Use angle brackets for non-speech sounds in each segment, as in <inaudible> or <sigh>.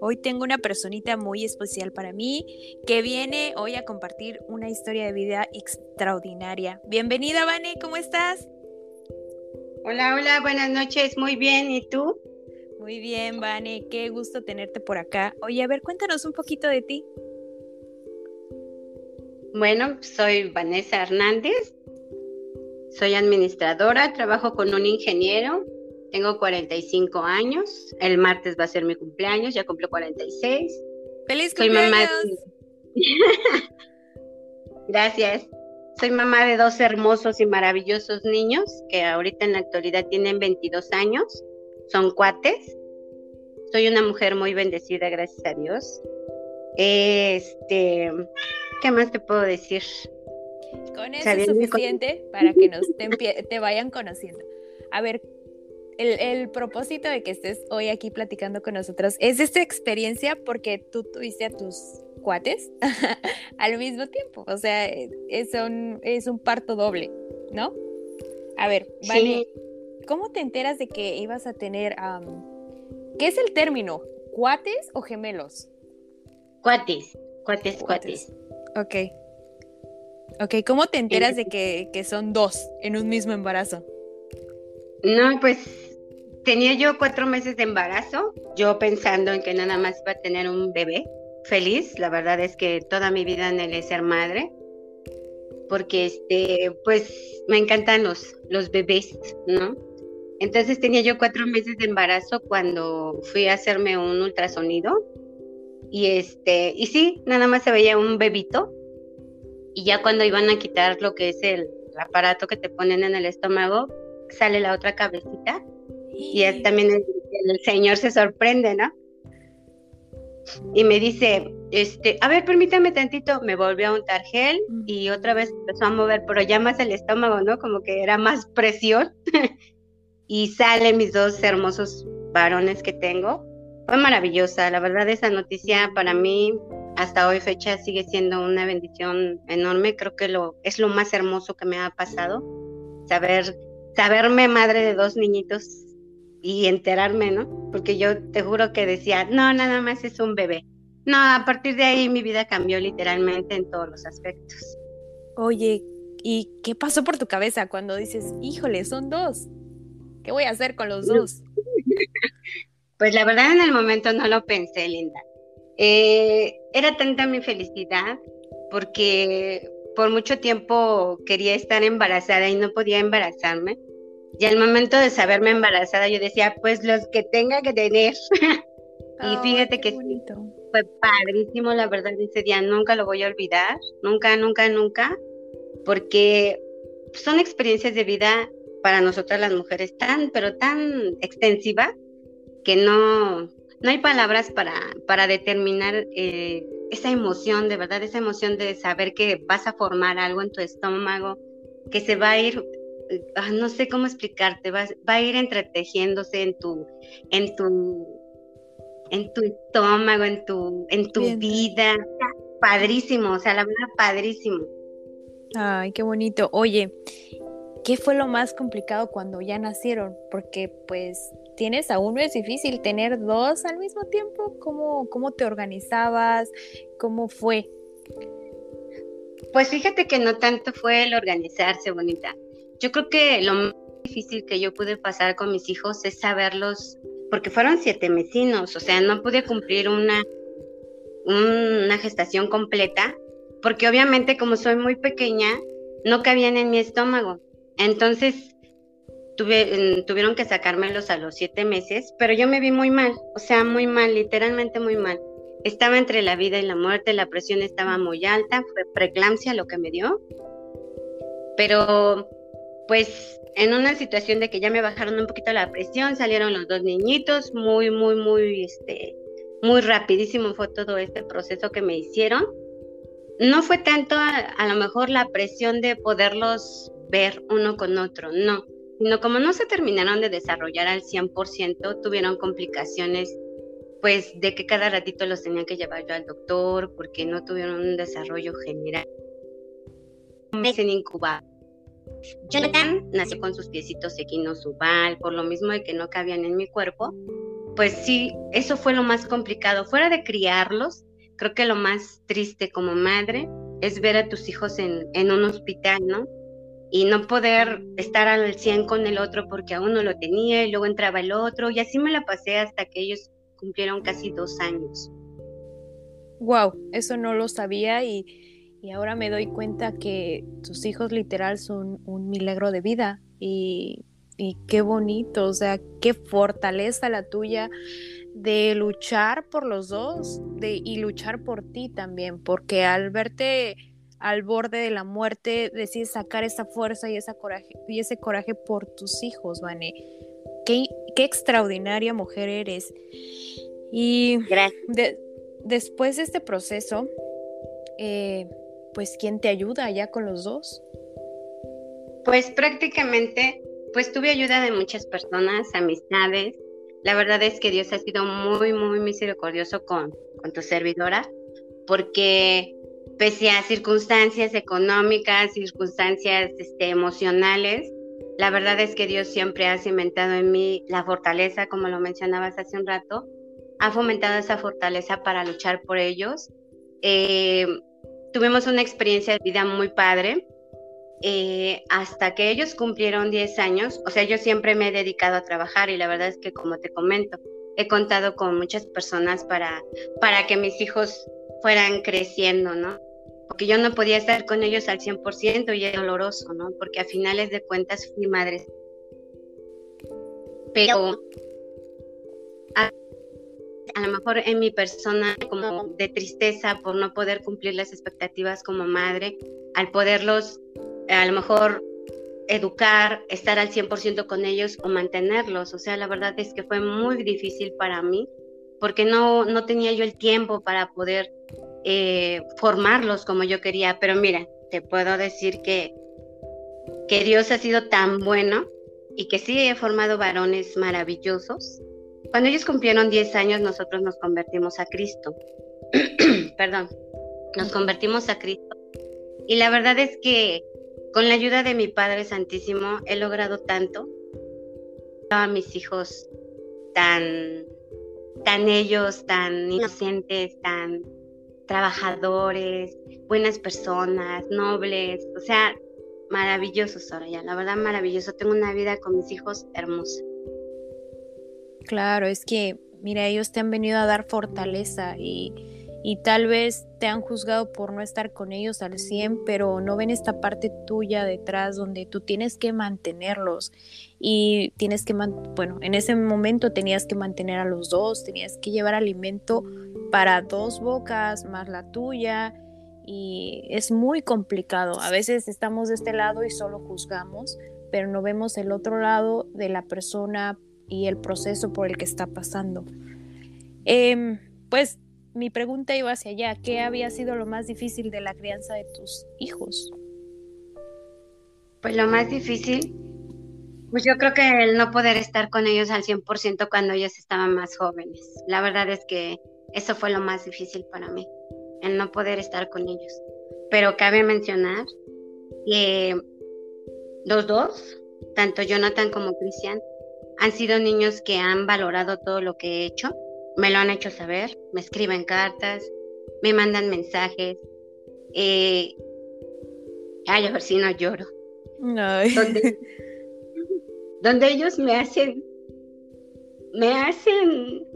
Hoy tengo una personita muy especial para mí que viene hoy a compartir una historia de vida extraordinaria. Bienvenida, Vane, ¿cómo estás? Hola, hola, buenas noches, muy bien, ¿y tú? Muy bien, Vane, qué gusto tenerte por acá. Oye, a ver, cuéntanos un poquito de ti. Bueno, soy Vanessa Hernández, soy administradora, trabajo con un ingeniero tengo 45 años. El martes va a ser mi cumpleaños, ya cumplo 46. ¡Feliz cumpleaños! <laughs> Gracias. Soy mamá de dos hermosos y maravillosos niños que ahorita en la actualidad tienen 22 años. Son cuates. Soy una mujer muy bendecida, gracias a Dios. Este, ¿qué más te puedo decir? Con eso es suficiente para que nos te vayan conociendo. A ver, el, propósito de que estés hoy aquí platicando con nosotros es esta experiencia porque tú tuviste a tus cuates <laughs> al mismo tiempo. O sea, es un, es un parto doble, ¿no? A ver, vale. ¿Cómo te enteras de que ibas a tener, qué es el término? ¿Cuates o gemelos? Cuates, cuates, cuates. Ok. Ok, ¿cómo te enteras de que, que son dos en un mismo embarazo? No, pues tenía yo cuatro meses de embarazo, yo pensando en que nada más iba a tener un bebé feliz. La verdad es que toda mi vida anhelé ser madre, porque este, pues me encantan los, los bebés, ¿no? Entonces tenía yo cuatro meses de embarazo cuando fui a hacerme un ultrasonido y este, y sí, nada más se veía un bebito y ya cuando iban a quitar lo que es el aparato que te ponen en el estómago, sale la otra cabecita y es también el, señor se sorprende, ¿no? Y me dice, este, a ver, permítame tantito, me volvió a untar gel y otra vez empezó a mover, pero ya más el estómago, ¿no? Como que era más presión. <laughs> y salen mis dos hermosos varones que tengo. Fue maravillosa, la verdad esa noticia para mí hasta hoy fecha sigue siendo una bendición enorme, creo que lo es lo más hermoso que me ha pasado, saber saberme madre de dos niñitos y enterarme, ¿no? Porque yo te juro que decía, no, nada más es un bebé. No, a partir de ahí mi vida cambió literalmente en todos los aspectos. Oye, ¿y qué pasó por tu cabeza cuando dices, híjole, son dos? ¿Qué voy a hacer con los dos? <laughs> Pues la verdad en el momento no lo pensé, Linda. Eh, era tanta mi felicidad porque por mucho tiempo quería estar embarazada y no podía embarazarme. Y al momento de saberme embarazada, yo decía, pues los que tenga que tener. <laughs> y fíjate que fue padrísimo, la verdad, ese día nunca lo voy a olvidar, nunca, nunca, nunca, porque son experiencias de vida para nosotras las mujeres tan, pero tan extensivas que no, no hay palabras para, para determinar eh, esa emoción, de verdad, esa emoción de saber que vas a formar algo en tu estómago, que se va a ir Ah, no sé cómo explicarte, va, va, a ir entretejiéndose en tu, en tu, en tu estómago, en tu, en tu vida. Padrísimo, o sea, la verdad, padrísimo. Ay, qué bonito. Oye, ¿qué fue lo más complicado cuando ya nacieron? Porque pues tienes a uno es difícil tener dos al mismo tiempo. ¿Cómo, cómo te organizabas? ¿Cómo fue? Pues fíjate que no tanto fue el organizarse, bonita. Yo creo que lo más difícil que yo pude pasar con mis hijos es saberlos, porque fueron siete mesinos, o sea, no pude cumplir una, una gestación completa, porque obviamente como soy muy pequeña, no cabían en mi estómago. Entonces, tuve, tuvieron que sacármelos a los siete meses, pero yo me vi muy mal, o sea, muy mal, literalmente muy mal. Estaba entre la vida y la muerte, la presión estaba muy alta, fue preeclampsia lo que me dio. Pero pues en una situación de que ya me bajaron un poquito la presión, salieron los dos niñitos muy, muy, muy, este, muy rapidísimo fue todo este proceso que me hicieron. No fue tanto a, lo mejor la presión de poderlos ver uno con otro, no, sino como no se terminaron de desarrollar al 100%, tuvieron complicaciones pues de que cada ratito los tenía que llevar yo al doctor porque no tuvieron un desarrollo general. Me en incubado. Jonathan nació con sus piecitos equinos subal, por lo mismo de que no cabían en mi cuerpo, pues sí, eso fue lo más complicado. Fuera de criarlos, creo que lo más triste como madre es ver a tus hijos en, un hospital, ¿no? Y no poder estar al 100 con el otro porque a uno lo tenía y luego entraba el otro. Y así me la pasé hasta que ellos cumplieron casi dos años. Wow, eso no lo sabía y, y ahora me doy cuenta que tus hijos literal son un milagro de vida y y qué bonito, o sea, qué fortaleza la tuya de luchar por los dos de, y luchar por ti también, porque al verte al borde de la muerte decides sacar esa fuerza y, esa coraje, y ese coraje por tus hijos, Vane. Qué, qué extraordinaria mujer eres. Y después de este proceso, eh, pues, ¿quién te ayuda ya con los dos? Pues prácticamente pues tuve ayuda de muchas personas, amistades. La verdad es que Dios ha sido muy, muy misericordioso con, con tu servidora, porque pese a circunstancias económicas, circunstancias este, emocionales, la verdad es que Dios siempre ha cimentado en mí la fortaleza, como lo mencionabas hace un rato, ha fomentado esa fortaleza para luchar por ellos. Eh, tuvimos una experiencia de vida muy padre. Eh, hasta que ellos cumplieron 10 años, o sea, yo siempre me he dedicado a trabajar y la verdad es que como te comento, he contado con muchas personas para, para que mis hijos fueran creciendo, ¿no? Porque yo no podía estar con ellos al 100% y es doloroso, ¿no? Porque a finales de cuentas fui madre. Pero a lo mejor en mi persona como de tristeza por no poder cumplir las expectativas como madre, al poderlos a lo mejor educar, estar al 100% con ellos o mantenerlos. O sea, la verdad es que fue muy difícil para mí porque no, no tenía yo el tiempo para poder eh, formarlos como yo quería. Pero mira, te puedo decir que, que Dios ha sido tan bueno y que sí he formado varones maravillosos. Cuando ellos cumplieron 10 años, nosotros nos convertimos a Cristo. <clears throat> Perdón, nos convertimos a Cristo. Y la verdad es que con la ayuda de mi Padre Santísimo he logrado tanto. A mis hijos tan, tan ellos, tan inocentes, tan trabajadores, buenas personas, nobles, o sea, maravillosos ahora ya, la verdad maravilloso. Tengo una vida con mis hijos hermosa. Claro, es que, mira, ellos te han venido a dar fortaleza y y tal vez te han juzgado por no estar con ellos al 100, pero no ven esta parte tuya detrás donde tú tienes que mantenerlos y tienes que, bueno, en ese momento tenías que mantener a los dos, tenías que llevar alimento para dos bocas más la tuya y es muy complicado. A veces estamos de este lado y solo juzgamos, pero no vemos el otro lado de la persona y el proceso por el que está pasando. Em, pues mi pregunta iba hacia allá, ¿qué había sido lo más difícil de la crianza de tus hijos? Pues lo más difícil, pues yo creo que el no poder estar con ellos al 100% cuando ellos estaban más jóvenes. La verdad es que eso fue lo más difícil para mí, el no poder estar con ellos. Pero cabe mencionar que los dos, tanto Jonathan como Cristian, han sido niños que han valorado todo lo que he hecho me lo han hecho saber, me escriben cartas, me mandan mensajes. Eh, ay, a ver si no lloro. Donde, ellos me hacen, me hacen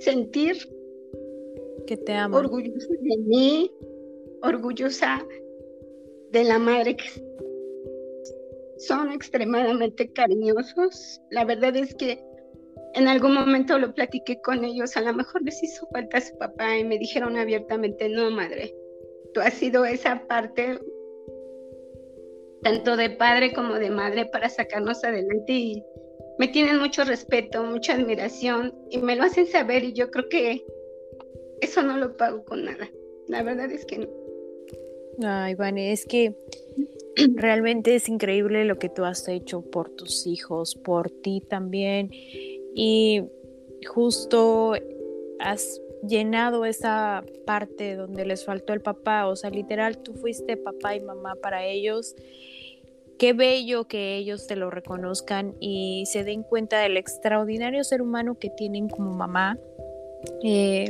sentir que te amo. Orgullosa de mí, orgullosa de la madre que son extremadamente cariñosos. La verdad es que en algún momento lo platiqué con ellos, a lo mejor les hizo falta su papá y me dijeron abiertamente, no, madre, tú has sido esa parte tanto de padre como de madre para sacarnos adelante y me tienen mucho respeto, mucha admiración y me lo hacen saber y yo creo que eso no lo pago con nada. La verdad es que no. Ay, Vane, es que realmente es increíble lo que tú has hecho por tus hijos, por ti también. Y justo has llenado esa parte donde les faltó el papá, o sea, literal, tú fuiste papá y mamá para ellos. Qué bello que ellos te lo reconozcan y se den cuenta del extraordinario ser humano que tienen como mamá. Eh,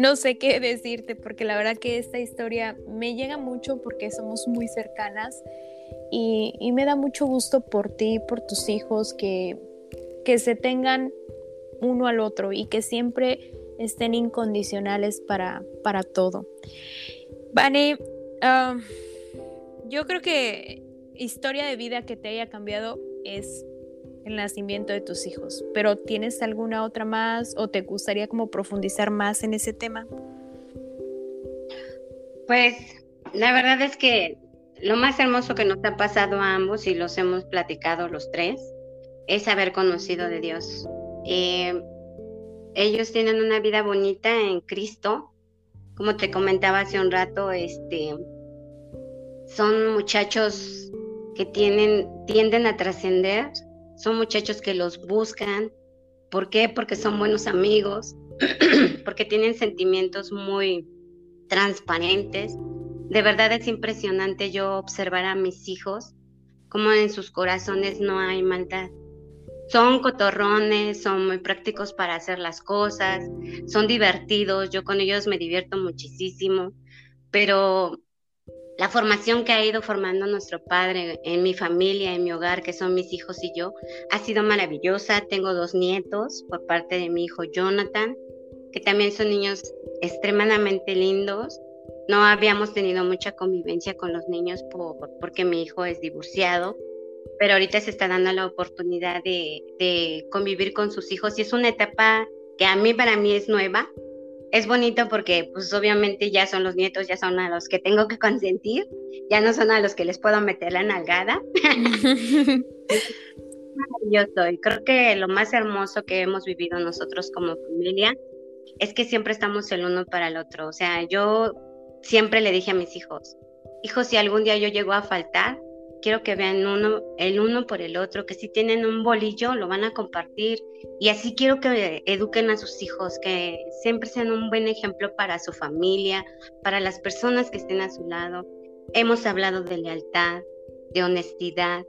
no sé qué decirte porque la verdad que esta historia me llega mucho porque somos muy cercanas y, me da mucho gusto por ti, por tus hijos, que, que se tengan uno al otro y que siempre estén incondicionales para, para todo. Vane, yo creo que historia de vida que te haya cambiado es el nacimiento de tus hijos, pero ¿tienes alguna otra más o te gustaría como profundizar más en ese tema? Pues la verdad es que lo más hermoso que nos ha pasado a ambos y los hemos platicado los tres es haber conocido de Dios. Eh, ellos tienen una vida bonita en Cristo. Como te comentaba hace un rato, este, son muchachos que tienen, tienden a trascender, son muchachos que los buscan. ¿Por qué? Porque son buenos amigos, <clears throat> porque tienen sentimientos muy transparentes. De verdad es impresionante yo observar a mis hijos, como en sus corazones no hay maldad son cotorrones, son muy prácticos para hacer las cosas, son divertidos, yo con ellos me divierto muchísimo, pero la formación que ha ido formando nuestro padre en mi familia, en mi hogar, que son mis hijos y yo, ha sido maravillosa. Tengo dos nietos por parte de mi hijo Jonathan, que también son niños extremadamente lindos. No habíamos tenido mucha convivencia con los niños por, porque mi hijo es divorciado pero ahorita se está dando la oportunidad de, convivir con sus hijos y es una etapa que a mí para mí es nueva. Es bonito porque pues obviamente ya son los nietos, ya son a los que tengo que consentir, ya no son a los que les puedo meter la nalgada. <laughs> Yo soy, creo que lo más hermoso que hemos vivido nosotros como familia es que siempre estamos el uno para el otro. O sea, yo siempre le dije a mis hijos, hijos, si algún día yo llego a faltar, quiero que vean uno, el uno por el otro, que si tienen un bolillo lo van a compartir y así quiero que eduquen a sus hijos, que siempre sean un buen ejemplo para su familia, para las personas que estén a su lado. Hemos hablado de lealtad, de honestidad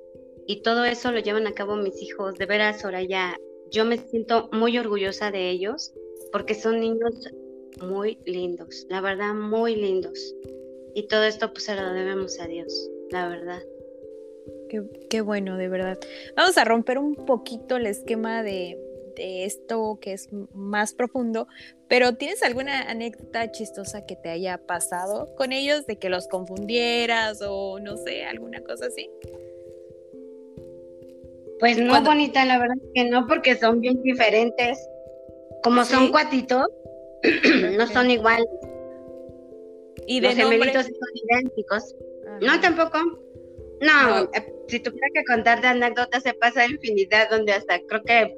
y todo eso lo llevan a cabo mis hijos. De veras, Soraya, yo me siento muy orgullosa de ellos porque son niños muy lindos, la verdad, muy lindos. Y todo esto pues se lo debemos a Dios, la verdad. Qué, bueno, de verdad. Vamos a romper un poquito el esquema de, esto que es más profundo, pero ¿tienes alguna anécdota chistosa que te haya pasado con ellos de que los confundieras o no sé, alguna cosa así? Pues no, bonita, la verdad que no, porque son bien diferentes. Como son cuatitos, <clears throat> no son iguales. ¿Y de Los gemelitos son idénticos. No, tampoco. No, eh, si tuviera que contar de anécdotas, se pasa infinidad, donde hasta creo que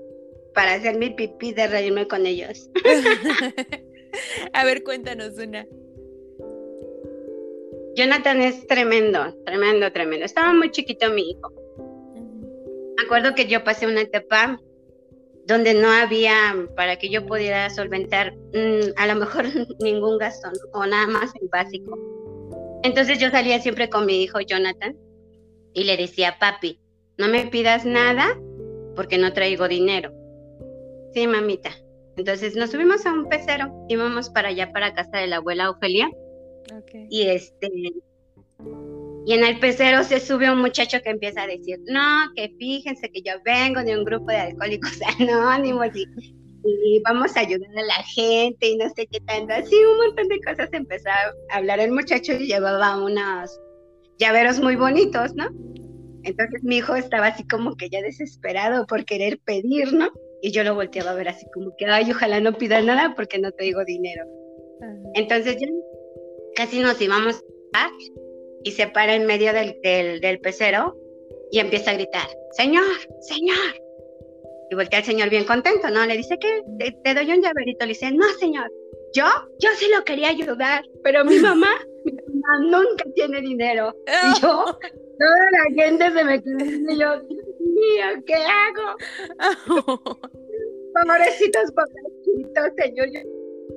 para hacer mi pipí de reírme con ellos. <laughs> A ver, cuéntanos una. Jonathan es tremendo, tremendo, tremendo. Estaba muy chiquito mi hijo. Me acuerdo que yo pasé una etapa donde no había para que yo pudiera solventar mm, a lo mejor <laughs> ningún gasto o nada más el básico. Entonces yo salía siempre con mi hijo Jonathan y le decía, papi, no me pidas nada porque no traigo dinero. Sí, mamita. Entonces nos subimos a un pecero, íbamos para allá, para casa de la abuela Ofelia. Y este, y en el pecero se sube un muchacho que empieza a decir, no, que fíjense que yo vengo de un grupo de alcohólicos <laughs> anónimos y, y vamos a ayudar a la gente y no sé qué tanto. Así un montón de cosas empezó a hablar el muchacho y llevaba unos llaveros muy bonitos, ¿no? Entonces mi hijo estaba así como que ya desesperado por querer pedir, ¿no? Y yo lo volteaba a ver así como que, ay, ojalá no pida nada porque no traigo dinero. Entonces ya casi nos íbamos a y se para en medio del, del, del, pecero y empieza a gritar, Señor, Señor. Y voltea al señor bien contento, ¿no? Le dice que te, doy un llaverito. Le dice, no, señor, yo, yo sí lo quería ayudar, pero mi <laughs> mamá, mi mamá nunca tiene dinero. Y <laughs> yo, toda la gente se me quedó y yo, Dios mío, ¿qué hago? <laughs> Pobrecitos, pobrecitos, señor, yo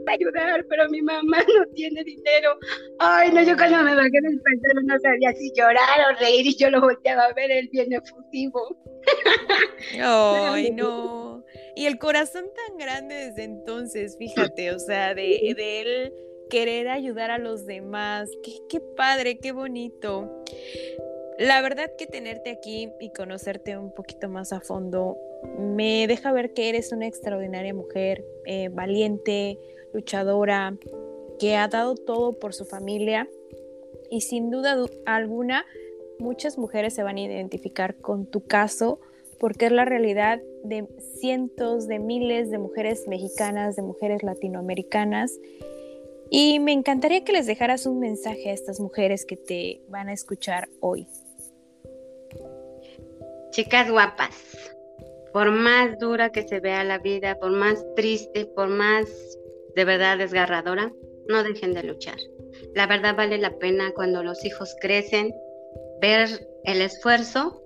ayudar, pero mi mamá no tiene dinero. Ay, no, yo cuando me bajé del pantalón no sabía si llorar o reír y yo lo volteaba a ver, él bien efusivo. Ay, no. Y el corazón tan grande desde entonces, fíjate, o sea, de, de él querer ayudar a los demás. Qué, padre, qué bonito. La verdad que tenerte aquí y conocerte un poquito más a fondo me deja ver que eres una extraordinaria mujer, eh, valiente, luchadora, que ha dado todo por su familia y sin duda alguna muchas mujeres se van a identificar con tu caso porque es la realidad de cientos de miles de mujeres mexicanas, de mujeres latinoamericanas. Y me encantaría que les dejaras un mensaje a estas mujeres que te van a escuchar hoy. Chicas guapas, por más dura que se vea la vida, por más triste, por más de verdad desgarradora, no dejen de luchar. La verdad vale la pena cuando los hijos crecen, ver el esfuerzo,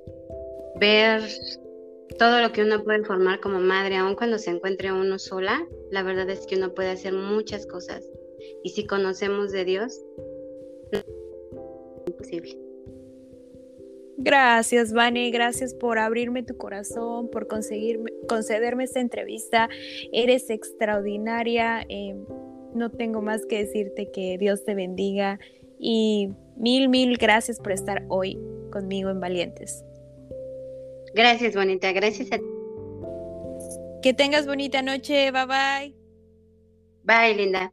ver todo lo que uno puede formar como madre, aun cuando se encuentre uno sola, la verdad es que uno puede hacer muchas cosas. Y si conocemos de Dios, es imposible. Gracias, Vane, gracias por abrirme tu corazón, por conseguirme, concederme esta entrevista. Eres extraordinaria. Eh, no tengo más que decirte que Dios te bendiga y mil, mil gracias por estar hoy conmigo en Valientes. Gracias, bonita. Gracias a ti. Que tengas bonita noche. Bye bye. Bye, linda.